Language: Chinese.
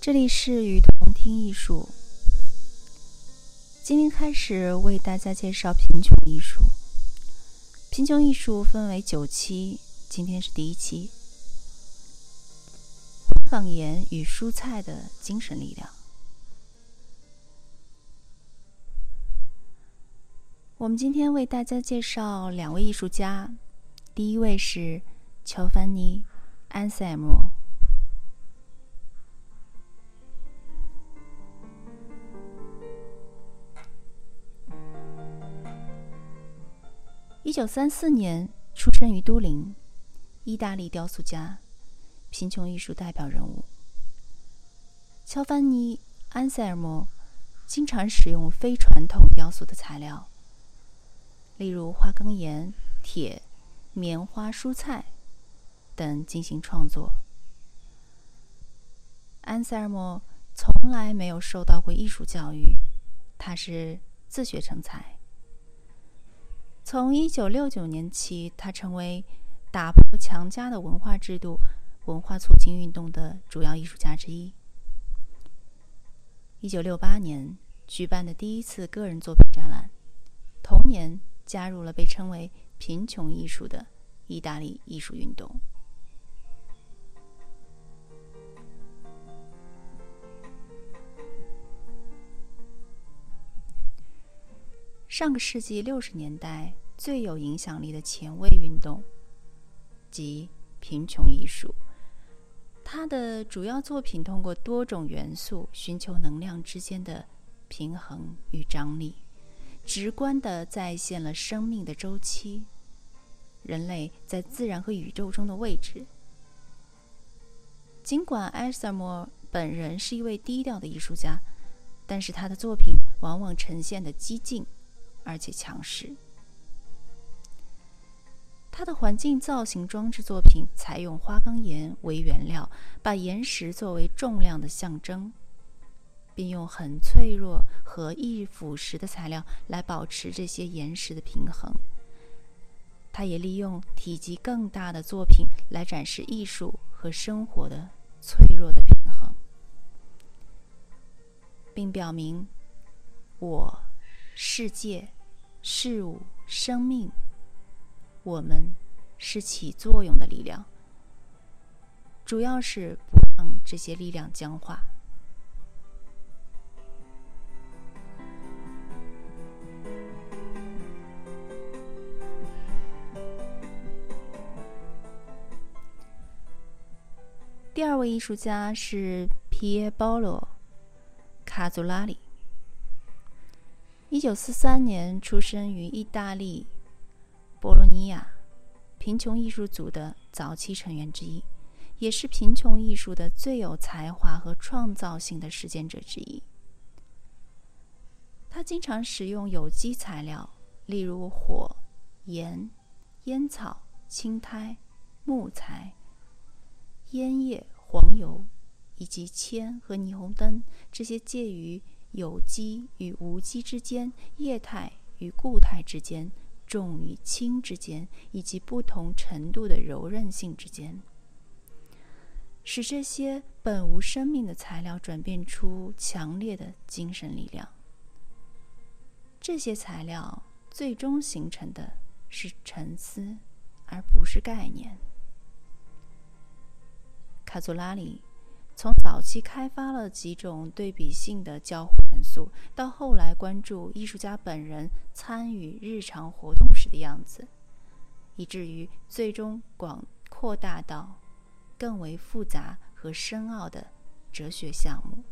这里是雨桐听艺术。今天开始为大家介绍贫穷艺术。贫穷艺术分为九期，今天是第一期。花岗岩与蔬菜的精神力量。我们今天为大家介绍两位艺术家，第一位是乔凡尼·安塞莫。一九三四年出生于都灵，意大利雕塑家，贫穷艺术代表人物。乔凡尼·安塞尔莫经常使用非传统雕塑的材料，例如花岗岩、铁、棉花、蔬菜等进行创作。安塞尔莫从来没有受到过艺术教育，他是自学成才。从1969年起，他成为打破强加的文化制度、文化促进运动的主要艺术家之一。1968年举办的第一次个人作品展览，同年加入了被称为“贫穷艺术”的意大利艺术运动。上个世纪六十年代最有影响力的前卫运动，即贫穷艺术。他的主要作品通过多种元素寻求能量之间的平衡与张力，直观地再现了生命的周期、人类在自然和宇宙中的位置。尽管埃塞莫本人是一位低调的艺术家，但是他的作品往往呈现的激进。而且强势。他的环境造型装置作品采用花岗岩为原料，把岩石作为重量的象征，并用很脆弱和易腐蚀的材料来保持这些岩石的平衡。他也利用体积更大的作品来展示艺术和生活的脆弱的平衡，并表明我。世界、事物、生命，我们是起作用的力量，主要是不让这些力量僵化。第二位艺术家是皮耶保罗·卡祖拉里。一九四三年出生于意大利博洛尼亚，贫穷艺术组的早期成员之一，也是贫穷艺术的最有才华和创造性的实践者之一。他经常使用有机材料，例如火、盐、烟草、青苔、木材、烟叶、黄油，以及铅和霓虹灯这些介于。有机与无机之间，液态与固态之间，重与轻之间，以及不同程度的柔韧性之间，使这些本无生命的材料转变出强烈的精神力量。这些材料最终形成的是沉思，而不是概念。卡祖拉里。从早期开发了几种对比性的交互元素，到后来关注艺术家本人参与日常活动时的样子，以至于最终广扩大到更为复杂和深奥的哲学项目。